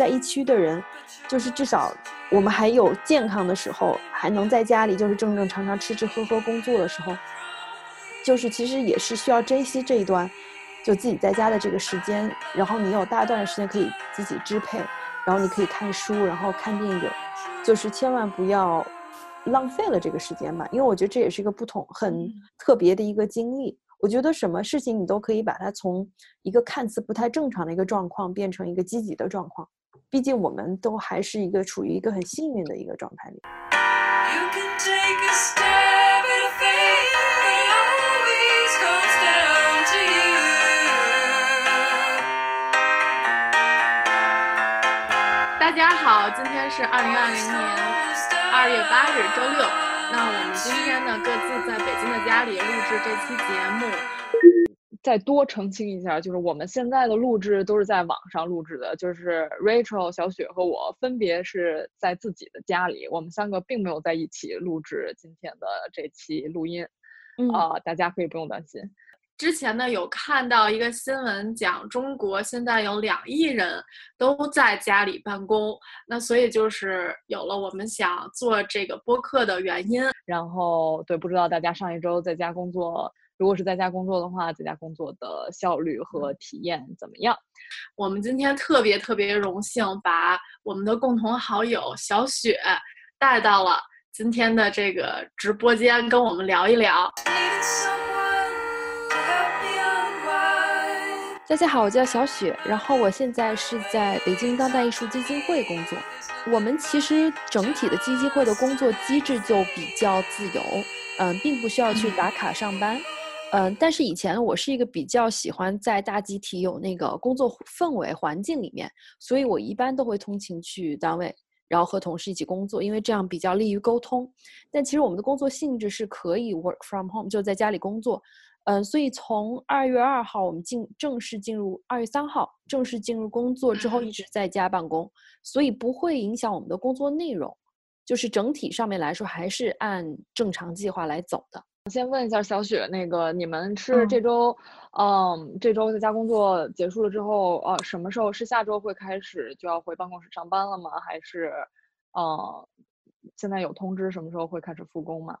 在一区的人，就是至少我们还有健康的时候，还能在家里就是正正常常吃吃喝喝工作的时候，就是其实也是需要珍惜这一段，就自己在家的这个时间，然后你有大段的时间可以自己支配，然后你可以看书，然后看电影，就是千万不要浪费了这个时间吧，因为我觉得这也是一个不同很特别的一个经历。我觉得什么事情你都可以把它从一个看似不太正常的一个状况变成一个积极的状况，毕竟我们都还是一个处于一个很幸运的一个状态里。大家好，今天是二零二零年二月八日，周六。那我们今天呢，各自在北京的家里录制这期节目。再多澄清一下，就是我们现在的录制都是在网上录制的，就是 Rachel、小雪和我分别是在自己的家里，我们三个并没有在一起录制今天的这期录音。啊，大家可以不用担心。之前呢，有看到一个新闻，讲中国现在有两亿人都在家里办公，那所以就是有了我们想做这个播客的原因。然后，对，不知道大家上一周在家工作，如果是在家工作的话，在家工作的效率和体验怎么样？我们今天特别特别荣幸，把我们的共同好友小雪带到了今天的这个直播间，跟我们聊一聊。大家好，我叫小雪，然后我现在是在北京当代艺术基金会工作。我们其实整体的基金会的工作机制就比较自由，嗯，并不需要去打卡上班，嗯，但是以前我是一个比较喜欢在大集体有那个工作氛围环境里面，所以我一般都会通勤去单位，然后和同事一起工作，因为这样比较利于沟通。但其实我们的工作性质是可以 work from home，就在家里工作。嗯，所以从二月二号我们进正式进入二月三号正式进入工作之后，一直在家办公，所以不会影响我们的工作内容，就是整体上面来说还是按正常计划来走的。先问一下小雪，那个你们是这周，嗯，这周在家工作结束了之后，呃，什么时候是下周会开始就要回办公室上班了吗？还是，呃，现在有通知什么时候会开始复工吗？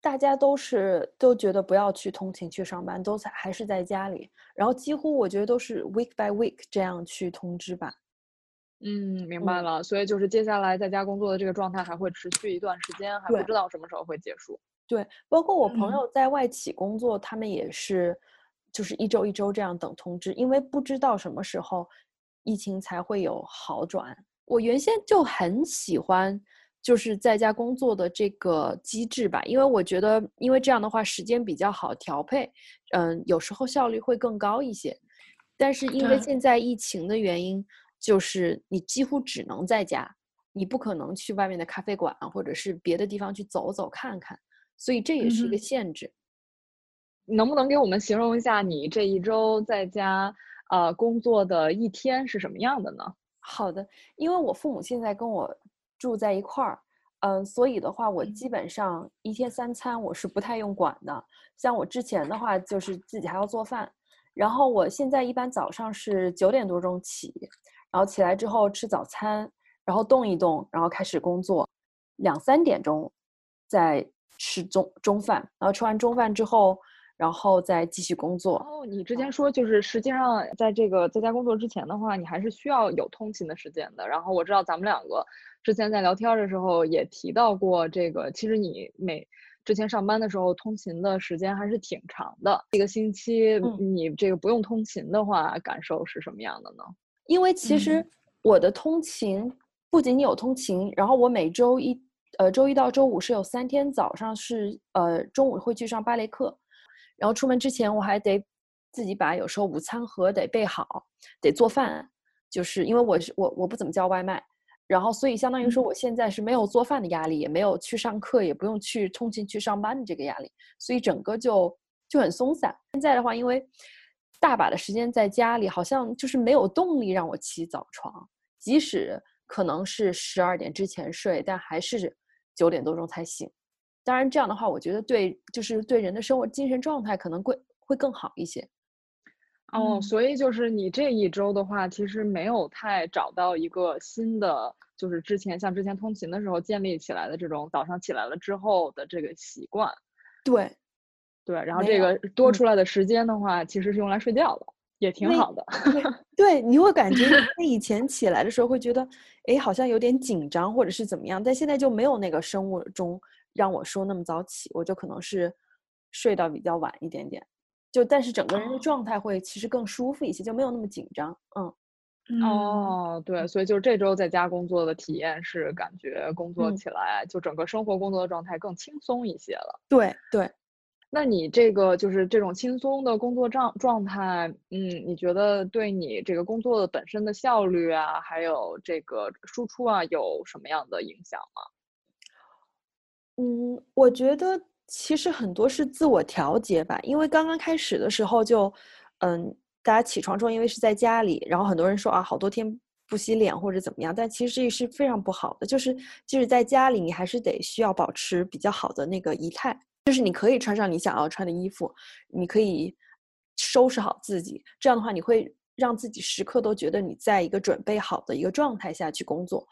大家都是都觉得不要去通勤去上班，都在还是在家里，然后几乎我觉得都是 week by week 这样去通知吧。嗯，明白了。所以就是接下来在家工作的这个状态还会持续一段时间，还不知道什么时候会结束。对，包括我朋友在外企工作，他们也是就是一周一周这样等通知，因为不知道什么时候疫情才会有好转。我原先就很喜欢。就是在家工作的这个机制吧，因为我觉得，因为这样的话时间比较好调配，嗯，有时候效率会更高一些。但是因为现在疫情的原因，就是你几乎只能在家，你不可能去外面的咖啡馆或者是别的地方去走走看看，所以这也是一个限制。能不能给我们形容一下你这一周在家呃工作的一天是什么样的呢？好的，因为我父母现在跟我。住在一块儿，嗯，所以的话，我基本上一天三餐我是不太用管的。像我之前的话，就是自己还要做饭。然后我现在一般早上是九点多钟起，然后起来之后吃早餐，然后动一动，然后开始工作，两三点钟再吃中中饭，然后吃完中饭之后。然后再继续工作。哦，你之前说就是实际上在这个在家工作之前的话，你还是需要有通勤的时间的。然后我知道咱们两个之前在聊天的时候也提到过这个，其实你每之前上班的时候通勤的时间还是挺长的。一个星期你这个不用通勤的话，感受是什么样的呢？因为其实我的通勤不仅仅有通勤，然后我每周一呃周一到周五是有三天早上是呃中午会去上芭蕾课。然后出门之前，我还得自己把有时候午餐盒得备好，得做饭，就是因为我是我我不怎么叫外卖，然后所以相当于说我现在是没有做饭的压力，也没有去上课，也不用去通勤去上班的这个压力，所以整个就就很松散。现在的话，因为大把的时间在家里，好像就是没有动力让我起早床，即使可能是十二点之前睡，但还是九点多钟才醒。当然，这样的话，我觉得对，就是对人的生活精神状态可能会会更好一些。哦，嗯所以就是你这一周的话，其实没有太找到一个新的，就是之前像之前通勤的时候建立起来的这种早上起来了之后的这个习惯。对，对，然后这个多嗯出来的时间的话，其实是用来睡觉的，也挺好的。对对，你会感觉那以前起来的时候会觉得，哎，好像有点紧张或者是怎么样，但现在就没有那个生物钟让我说那么早起，我就可能是睡到比较晚一点点，就但是整个人的哦状态会其实更舒服一些，就没有那么紧张。嗯，嗯，哦，对，所以就是这周在家工作的体验是感觉工作嗯起来就整个生活工作的状态更轻松一些了。对对。那你这个就是这种轻松的工作状状态，嗯，你觉得对你这个工作的本身的效率啊，还有这个输出啊，有什么样的影响吗？嗯，我觉得其实很多是自我调节吧，因为刚刚开始的时候就，嗯，大家起床之后，因为是在家里，然后很多人说啊，好多天不洗脸或者怎么样，但其实这是非常不好的，就是即使在家里，你还是得需要保持比较好的那个仪态，就是你可以穿上你想要穿的衣服，你可以收拾好自己，这样的话你会让自己时刻都觉得你在一个准备好的一个状态下去工作，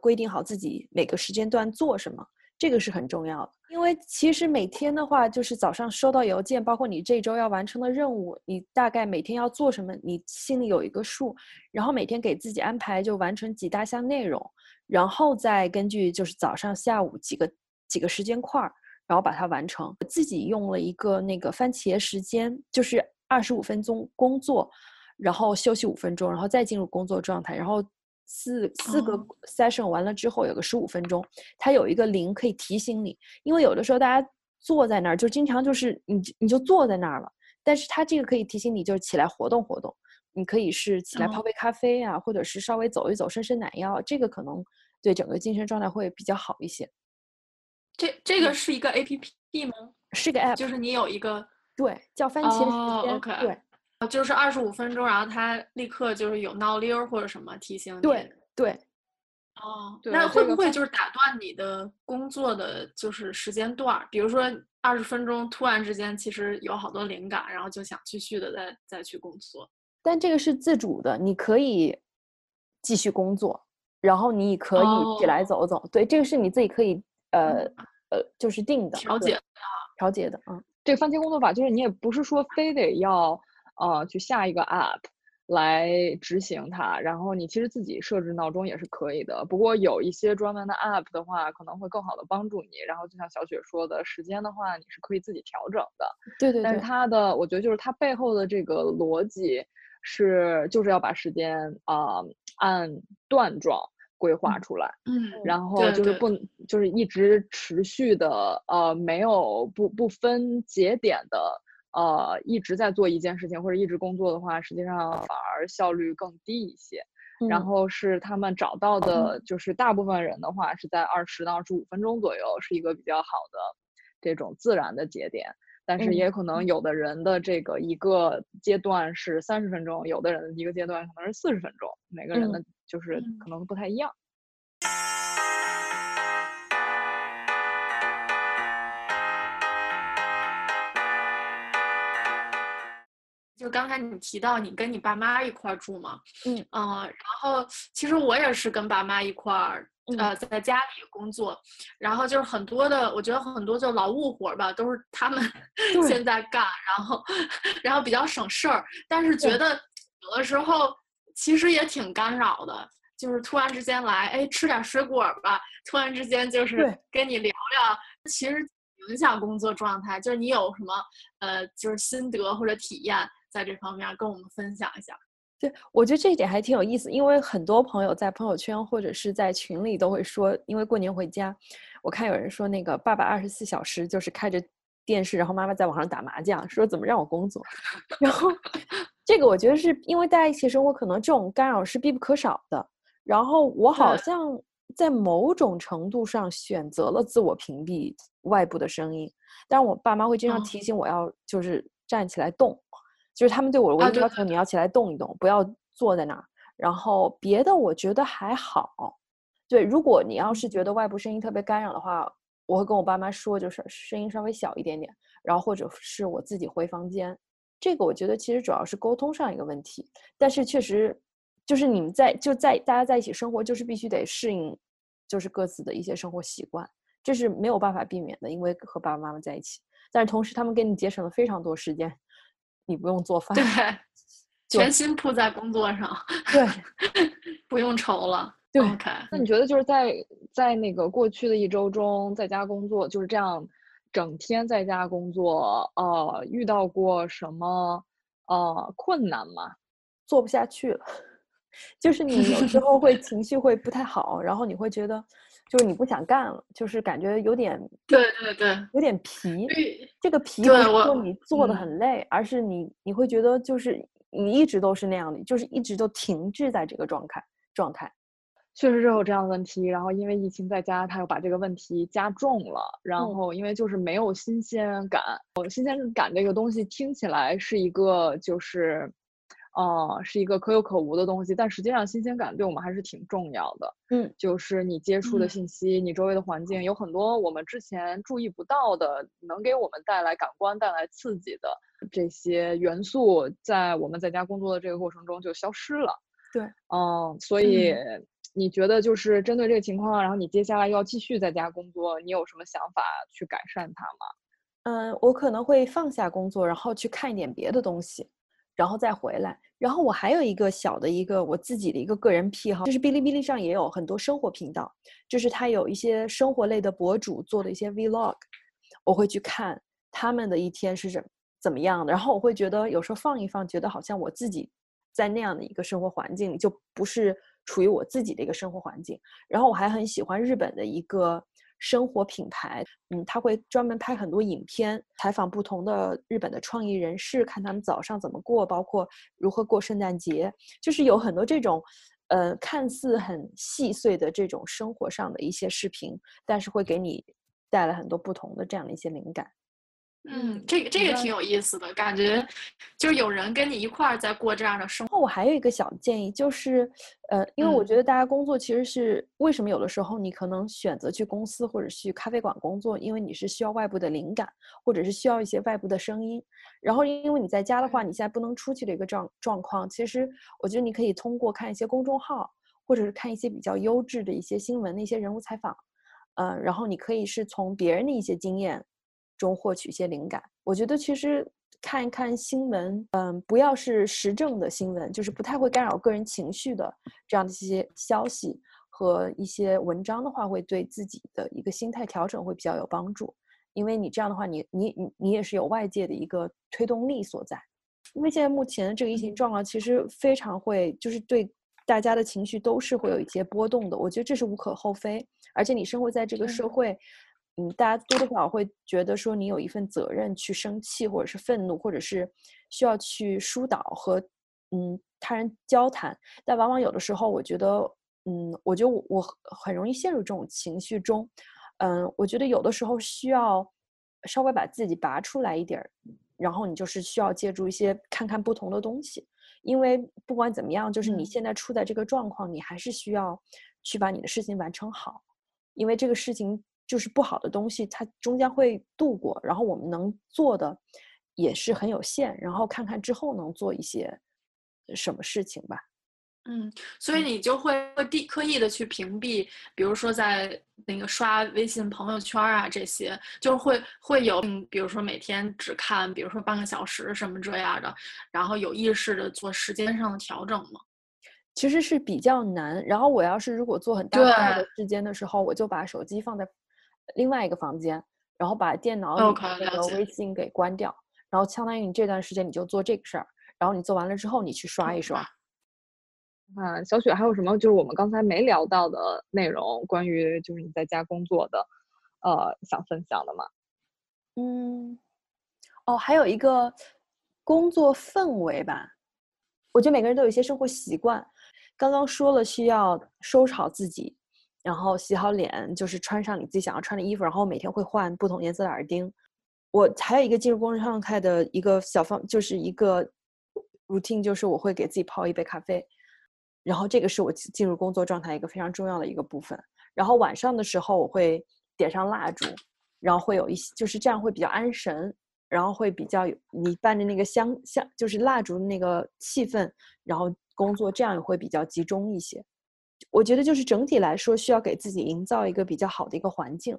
规定好自己每个时间段做什么。这个是很重要的，因为其实每天的话，就是早上收到邮件，包括你这周要完成的任务，你大概每天要做什么，你心里有一个数，然后每天给自己安排就完成几大项内容，然后再根据就是早上、下午几个几个时间块儿，然后把它完成。我自己用了一个那个番茄时间，就是二十五分钟工作，然后休息五分钟，然后再进入工作状态，然后。四四个哦 session 完了之后有个十五分钟，它有一个铃可以提醒你，因为有的时候大家坐在那儿就经常就是你你就坐在那儿了，但是它这个可以提醒你就是起来活动活动，你可以是起来泡哦杯咖啡啊，或者是稍微走一走伸伸懒腰，这个可能对整个精神状态会比较好一些。这这个是一个 A P P 吗？是个 app，就是你有一个对，叫番茄哦时间，，OK 对就是二十五分钟，然后它立刻就是有闹铃儿或者什么提醒你。对对，哦，那会不会就是打断你的工作的就是时间段儿？比如说二十分钟，突然之间其实有好多灵感，然后就想继续的再再去工作。但这个是自主的，你可以继续工作，然后你可以起来哦走走，对，这个是你自己可以呃呃就是定的对调节调节的，嗯。这个番茄工作法就是你也不是说非得要呃去下一个 app 来执行它，然后你其实自己设置闹钟也是可以的。不过有一些专门的 app 的话，可能会更好的帮助你。然后就像小雪说的，时间的话你是可以自己调整的。对,对对但是，它的，我觉得就是它背后的这个逻辑是，就是要把时间啊、按段状规划嗯出来。嗯，然后就是不能就是一直持续的呃没有不不分节点的呃一直在做一件事情或者一直工作的话，实际上反而效率更低一些。然嗯后是他们找到的，就是大部分人的话是在二十到二十五分钟左右，是一个比较好的这种自然的节点。但是嗯也可能有的人的这个一个阶段是三十分钟，有的人一个阶段可能是四十分钟，每个人的就是嗯可能不太一样。就刚才你提到你跟你爸妈一块儿住嘛，嗯。呃然后其实我也是跟爸妈一块儿，呃，在家里工作，然后就是很多的，我觉得很多就劳务活儿吧，都是他们 现在干，然后然后比较省事儿，但是觉得有的时候其实也挺干扰的，就是突然之间来，哎，吃点水果吧，突然之间就是跟你聊聊，其实影响工作状态，就是你有什么呃，就是心得或者体验在这方面跟我们分享一下。对，我觉得这一点还挺有意思，因为很多朋友在朋友圈或者是在群里都会说，因为过年回家，我看有人说那个爸爸二十四小时就是开着电视，然后妈妈在网上打麻将，说怎么让我工作，然后这个我觉得是因为大家一起生活，可能这种干扰是必不可少的。然后我好像在某种程度上选择了自我屏蔽外部的声音，但我爸妈会经常哦提醒我要就是站起来动。就是他们对我的唯一要求，你要起来动一动，不要坐在那儿。然后别的我觉得还好。对，如果你要是觉得外部声音特别干扰的话，我会跟我爸妈说，就是声音稍微小一点点，然后或者是我自己回房间。这个我觉得其实主要是沟通上一个问题，但是确实就是你们在就在大家在一起生活，就是必须得适应，就是各自的一些生活习惯，这是没有办法避免的，因为和爸爸妈妈在一起，但是同时他们给你节省了非常多时间，你不用做饭，对，全心扑在工作上，对，不用愁了。对，OK。那你觉得就是在在那个过去的一周中，在家工作就是这样，整天在家工作，呃，遇到过什么呃困难吗？做不下去了，就是你有时候会情绪会不太好，然后你会觉得就是你不想干了，就是感觉有点对对对，有点疲。对这个疲不对是说你做的嗯很累，而是你你会觉得就是你一直都是那样的，就是一直都停滞在这个状态状态。确实是有这样的问题，然后因为疫情在家，他又把这个问题加重了。然嗯后因为就是没有新鲜感，呃新鲜感这个东西听起来是一个就是，呃，是一个可有可无的东西，但实际上新鲜感对我们还是挺重要的。嗯，就是你接触的嗯信息，你周围的环境有很多我们之前注意不到的，能给我们带来感官带来刺激的这些元素，在我们在家工作的这个过程中就消失了。对，嗯，所以你觉得就是针对这个情况，然后你接下来又要继续在家工作，你有什么想法去改善它吗？嗯，我可能会放下工作，然后去看一点别的东西，然后再回来。然后我还有一个小的一个我自己的一个个人癖好，就是哔哩哔哩上也有很多生活频道，就是它有一些生活类的博主做的一些 vlog，我会去看他们的一天是怎怎么样的。然后我会觉得有时候放一放，觉得好像我自己在那样的一个生活环境里，就不是处于我自己的一个生活环境。然后我还很喜欢日本的一个生活品牌，嗯，他会专门拍很多影片，采访不同的日本的创意人士，看他们早上怎么过，包括如何过圣诞节，就是有很多这种，呃，看似很细碎的这种生活上的一些视频，但是会给你带来很多不同的这样的一些灵感。嗯，这个这个挺有意思的，感觉就是有人跟你一块儿在过这样的生活。后我还有一个小建议，就是，呃，因为我觉嗯得大家工作其实是为什么有的时候你可能选择去公司或者去咖啡馆工作，因为你是需要外部的灵感，或者是需要一些外部的声音。然后因为你在家的话，你现在不能出去的一个状状况，其实我觉得你可以通过看一些公众号，或者是看一些比较优质的一些新闻的一些人物采访，呃，然后你可以是从别人的一些经验中获取一些灵感。我觉得其实看一看新闻，嗯，不要是时政的新闻，就是不太会干扰个人情绪的这样的一些消息和一些文章的话，会对自己的一个心态调整会比较有帮助。因为你这样的话，你你你你也是有外界的一个推动力所在。因为现在目前的这个疫情状况，其实非常会，就是对大家的情绪都是会有一些波动的。我觉得这是无可厚非，而且你生活在这个社会，嗯，大家多多少少会觉得说你有一份责任去生气，或者是愤怒，或者是需要去疏导和嗯他人交谈。但往往有的时候，我觉得，嗯，我觉得我我很容易陷入这种情绪中。嗯，我觉得有的时候需要稍微把自己拔出来一点儿，然后你就是需要借助一些看看不同的东西，因为不管怎么样，就是你嗯现在处在这个状况，你还是需要去把你的事情完成好，因为这个事情就是不好的东西，它终将会度过，然后我们能做的也是很有限，然后看看之后能做一些什么事情吧。嗯，所以你就会地刻意的去屏蔽，比如说在那个刷微信朋友圈啊这些，就是会会有，嗯，比如说每天只看，比如说半个小时什么这样的，然后有意识的做时间上的调整吗。其实是比较难。然后我要是如果做很大块的时间的时候，我就把手机放在另外一个房间，然后把电脑里的那个微信给关掉，然后相当于你这段时间你就做这个事儿，然后你做完了之后你去刷一刷。啊，小雪还有什么就是我们刚才没聊到的内容，关于就是你在家工作的，呃，想分享的吗？嗯，哦，还有一个工作氛围吧，我觉得每个人都有一些生活习惯。刚刚说了需要收拾好自己，然后洗好脸，就是穿上你自己想要穿的衣服，然后每天会换不同颜色的耳钉。我还有一个进入工作状态的一个小方，就是一个 routine，就是我会给自己泡一杯咖啡，然后这个是我进入工作状态一个非常重要的一个部分。然后晚上的时候我会点上蜡烛，然后会有一些，就是这样会比较安神。然后会比较有你伴着那个香香，就是蜡烛的那个气氛，然后工作，这样也会比较集中一些。我觉得就是整体来说，需要给自己营造一个比较好的一个环境。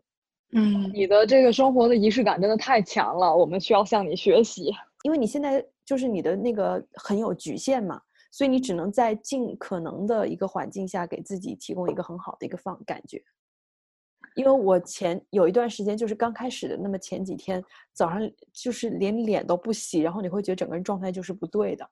嗯，你的这个生活的仪式感真的太强了，我们需要向你学习。因为你现在就是你的那个很有局限嘛，所以你只能在尽可能的一个环境下给自己提供一个很好的一个放感觉。因为我前有一段时间就是刚开始的，那么前几天早上就是连脸都不洗，然后你会觉得整个人状态就是不对的。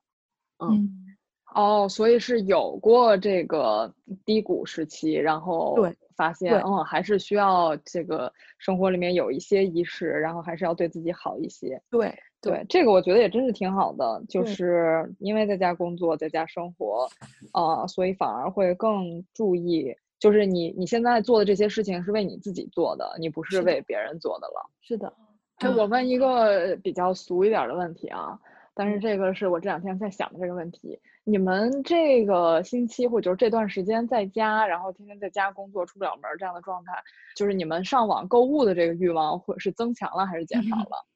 嗯，哦，所以是有过这个低谷时期，然后对发现，对嗯，还是需要这个生活里面有一些仪式，然后还是要对自己好一些。对对，这个我觉得也真是挺好的，就嗯是因为在家工作，在家生活，呃，所以反而会更注意，就是你你现在做的这些事情是为你自己做的，你不是为别人做的了。是的，哎，嗯我问一个比较俗一点儿的问题啊，但是这个是我这两天在想的这个问题。你们这个星期或者就是这段时间在家，然后天天在家工作，出不了门儿这样的状态，就是你们上网购物的这个欲望，或是增强了还是减少了？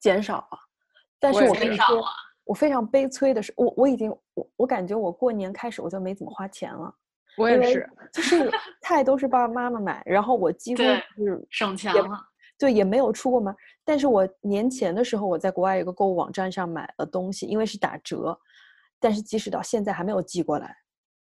减少了。但是是我跟你说我非常悲催的是，我我已经我我感觉我过年开始我就没怎么花钱了。我也是，就是菜都是爸爸妈妈买，然后我几乎是省钱了。对也没有出过门。但是我年前的时候，我在国外一个购物网站上买了东西，因为是打折，但是即使到现在还没有寄过来，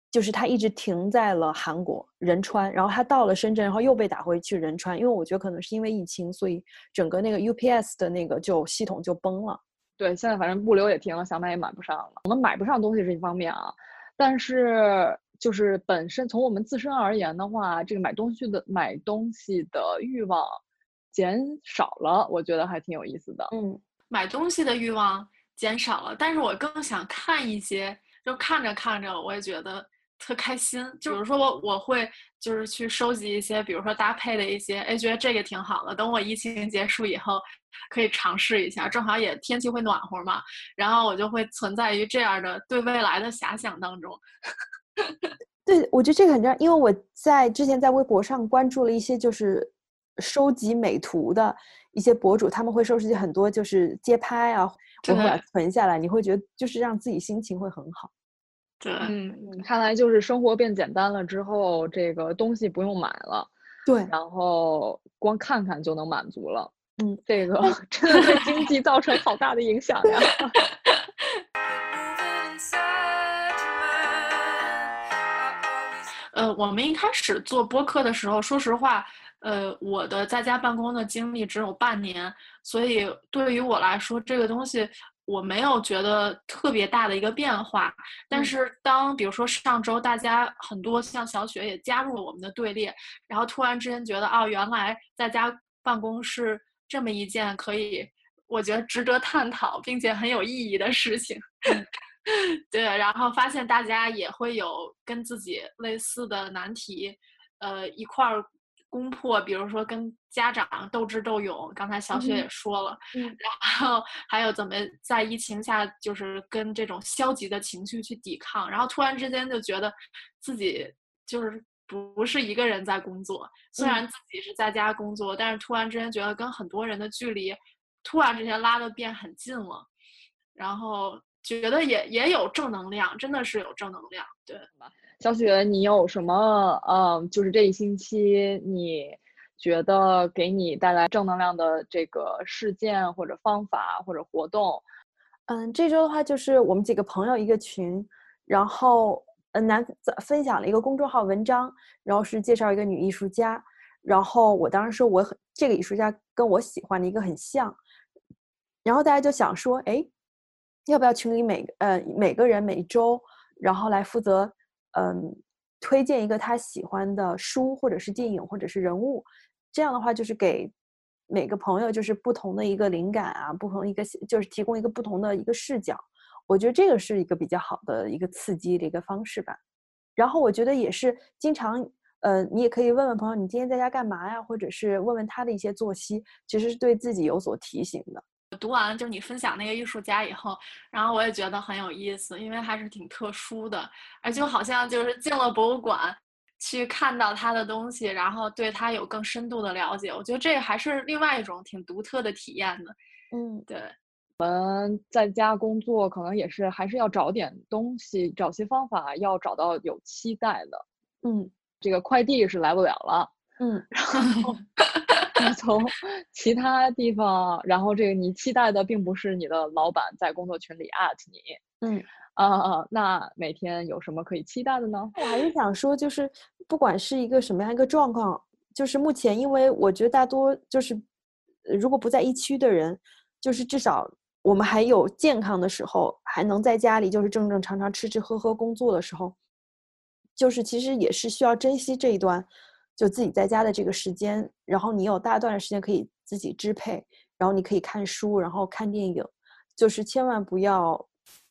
就是它一直停在了韩国仁川，然后它到了深圳，然后又被打回去仁川，因为我觉得可能是因为疫情，所以整个那个 UPS 的那个就系统就崩了。对，现在反正物流也停了，想买也买不上了。我们买不上东西是一方面啊，但是就是本身从我们自身而言的话，这个买东西的买东西的欲望减少了，我觉得还挺有意思的。嗯，买东西的欲望减少了，但是我更想看一些，就看着看着我也觉得特开心。就比如说我我会就是去收集一些，比如说搭配的一些，哎，觉得这个挺好的，等我疫情结束以后可以尝试一下，正好也天气会暖和嘛，然后我就会存在于这样的对未来的遐想当中。对，我觉得这个很重要，因为我在之前在微博上关注了一些就是收集美图的一些博主，他们会收集很多就是街拍啊，我会把它存下来，你会觉得就是让自己心情会很好。对，嗯，看来就是生活变简单了之后，这个东西不用买了，对，然后光看看就能满足了。嗯，这个真的对经济造成好大的影响呀。呃，我们一开始做播客的时候，说实话，呃，我的在家办公的经历只有半年，所以对于我来说，这个东西我没有觉得特别大的一个变化。但嗯是当比如说上周大家很多像小雪也加入了我们的队列，然后突然之间觉得哦，原来在家办公是这么一件可以，我觉得值得探讨并且很有意义的事情。对，然后发现大家也会有跟自己类似的难题，呃，一块儿攻破，比如说跟家长斗智斗勇，刚才小雪也说了，嗯然后还有怎么在疫情下就是跟这种消极的情绪去抵抗，然后突然之间就觉得自己就是不是一个人在工作，虽然自己是在家工作，但是突然之间觉得跟很多人的距离突然之间拉的变很近了，然后。觉得也也有正能量，真的是有正能量。对，小雪，你有什么呃，就是这一星期你觉得给你带来正能量的这个事件或者方法或者活动？嗯，这周的话就是我们几个朋友一个群，然后呃男分享了一个公众号文章，然后是介绍一个女艺术家，然后我当时说我很这个艺术家跟我喜欢的一个很像，然后大家就想说，哎。要不要群里每呃每个人每周，然后来负责嗯推荐一个他喜欢的书或者是电影或者是人物，这样的话就是给每个朋友就是不同的一个灵感啊，不同一个就是提供一个不同的一个视角。我觉得这个是一个比较好的一个刺激的一个方式吧。然后我觉得也是经常呃你也可以问问朋友你今天在家干嘛呀，或者是问问他的一些作息，其实是对自己有所提醒的。读完就是你分享那个艺术家以后，然后我也觉得很有意思，因为还是挺特殊的，而就好像就是进了博物馆去看到他的东西，然后对他有更深度的了解。我觉得这还是另外一种挺独特的体验的。嗯，对，我们在家工作可能也是还是要找点东西，找些方法，要找到有期待的。嗯这个快递是来不了了，嗯你从其他地方，然后这个你期待的并不是你的老板在工作群里 at 你，嗯，啊、那每天有什么可以期待的呢？我还是想说，就是不管是一个什么样一个状况，就是目前，因为我觉得大多就是，呃如果不在一区的人，就是至少我们还有健康的时候，还能在家里就是正正常常吃吃喝喝工作的时候，就是其实也是需要珍惜这一段，就自己在家的这个时间，然后你有大段的时间可以自己支配，然后你可以看书，然后看电影，就是千万不要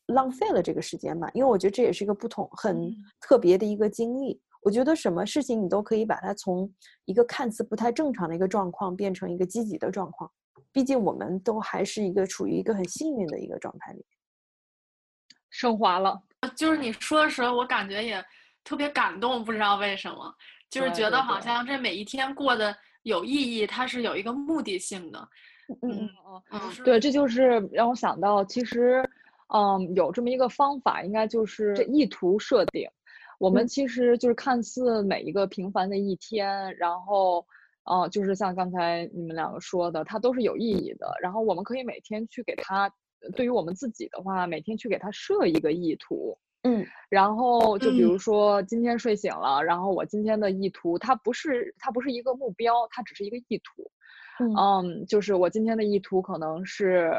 浪费了这个时间吧，因为我觉得这也是一个不同很嗯特别的一个经历。我觉得什么事情你都可以把它从一个看似不太正常的一个状况变成一个积极的状况，毕竟我们都还是一个处于一个很幸运的一个状态里。升华了，就是你说的时候，我感觉也特别感动，不知道为什么，就是觉得好像这每一天过得有意义，它是有一个目的性的。嗯嗯嗯嗯，对，这就是让我想到，其实，嗯，有这么一个方法，应该就是这意图设定。我们嗯其实就是看似每一个平凡的一天，然后，呃，就是像刚才你们两个说的，它都是有意义的。然后我们可以每天去给它，对于我们自己的话，每天去给它设一个意图。嗯。然后就比如。嗯说今天睡醒了，然后我今天的意图，它不是它不是一个目标，它只是一个意图。嗯。嗯，就是我今天的意图可能是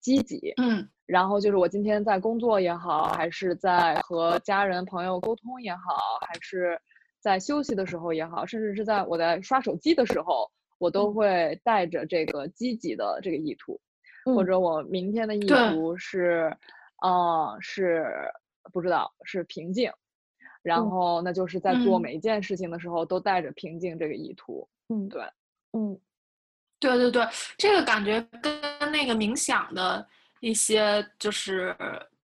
积极，嗯。然后就是我今天在工作也好，还是在和家人朋友沟通也好，还是在休息的时候也好，甚至是在我在刷手机的时候，我都嗯。会带着这个积极的这个意图，或嗯者我明天的意图是，呃，是不知道是平静，然嗯后那就是在做嗯。每一件事情的时候都带着平静这个意图，嗯对，嗯。对对对，这个感觉跟那个冥想的一些就是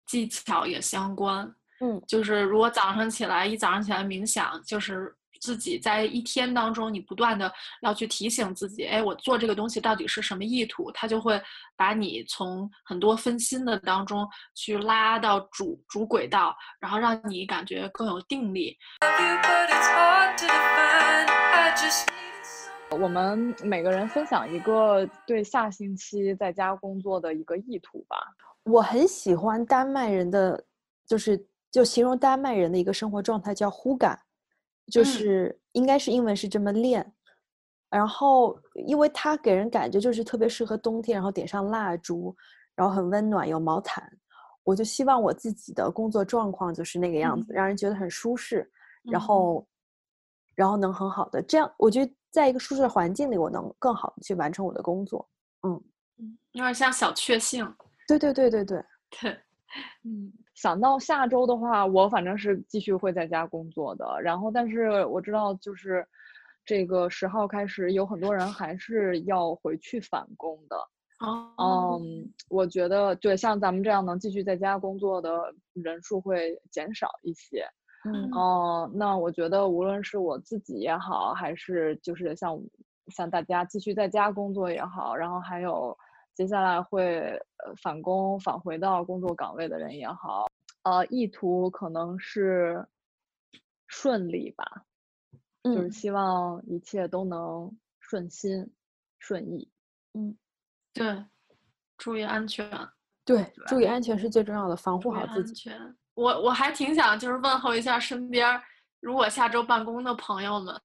技巧也相关。嗯。就是如果早上起来一早上起来冥想，就是自己在一天当中，你不断的要去提醒自己，哎，我做这个东西到底是什么意图？它就会把你从很多分心的当中去拉到主主轨道，然后让你感觉更有定力。you, but it's hard to define. I just need 我们每个人分享一个对下星期在家工作的一个意图吧。我很喜欢丹麦人的，就是就形容丹麦人的一个生活状态叫呼感，就嗯是应该是英文是这么练。然后，因为它给人感觉就是特别适合冬天，然后点上蜡烛，然后很温暖，有毛毯。我就希望我自己的工作状况就是那个样子，嗯让人觉得很舒适，然嗯后，然后能很好的这样，我觉得在一个舒适的环境里，我能更好的去完成我的工作。嗯有点像小确幸。对对对对对，对，嗯，想到下周的话，我反正是继续会在家工作的。然后，但是我知道，就是这个十号开始，有很多人还是要回去返工的。哦，嗯，我觉得对，像咱们这样能继续在家工作的人数会减少一些。嗯哦、那我觉得无论是我自己也好，还是就是像像大家继续在家工作也好，然后还有接下来会呃返工返回到工作岗位的人也好，呃，意图可能是顺利吧，就是嗯希望一切都能顺心顺意。嗯。对，注意安全。对，注意安全是最重要的，防护好自己。安全。我我还挺想就是问候一下身边儿，如果下周办公的朋友们，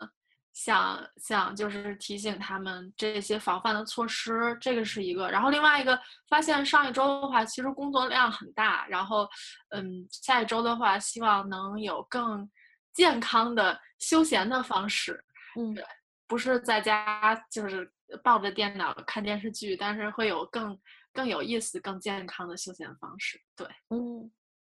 想想就是提醒他们这些防范的措施，这个是一个。然后另外一个，发现上一周的话，其实工作量很大，然后嗯，下一周的话，希望能有更健康的休闲的方式，嗯对不是在家就是抱着电脑看电视剧，但是会有更更有意思、更健康的休闲方式。对。嗯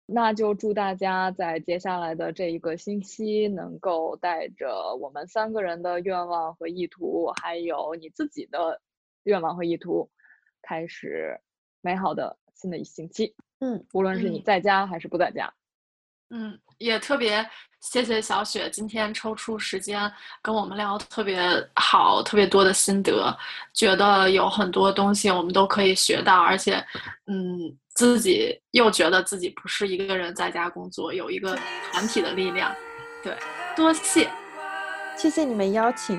那就祝大家在接下来的这一个星期，能够带着我们三个人的愿望和意图，还有你自己的愿望和意图，开始美好的新的一星期。嗯，无论是你嗯在家还是不在家。嗯，也特别谢谢小雪今天抽出时间跟我们聊特别好、特别多的心得，觉得有很多东西我们都可以学到，而且，嗯，自己又觉得自己不是一个人在家工作，有一个团体的力量。对，多谢。谢谢你们邀请。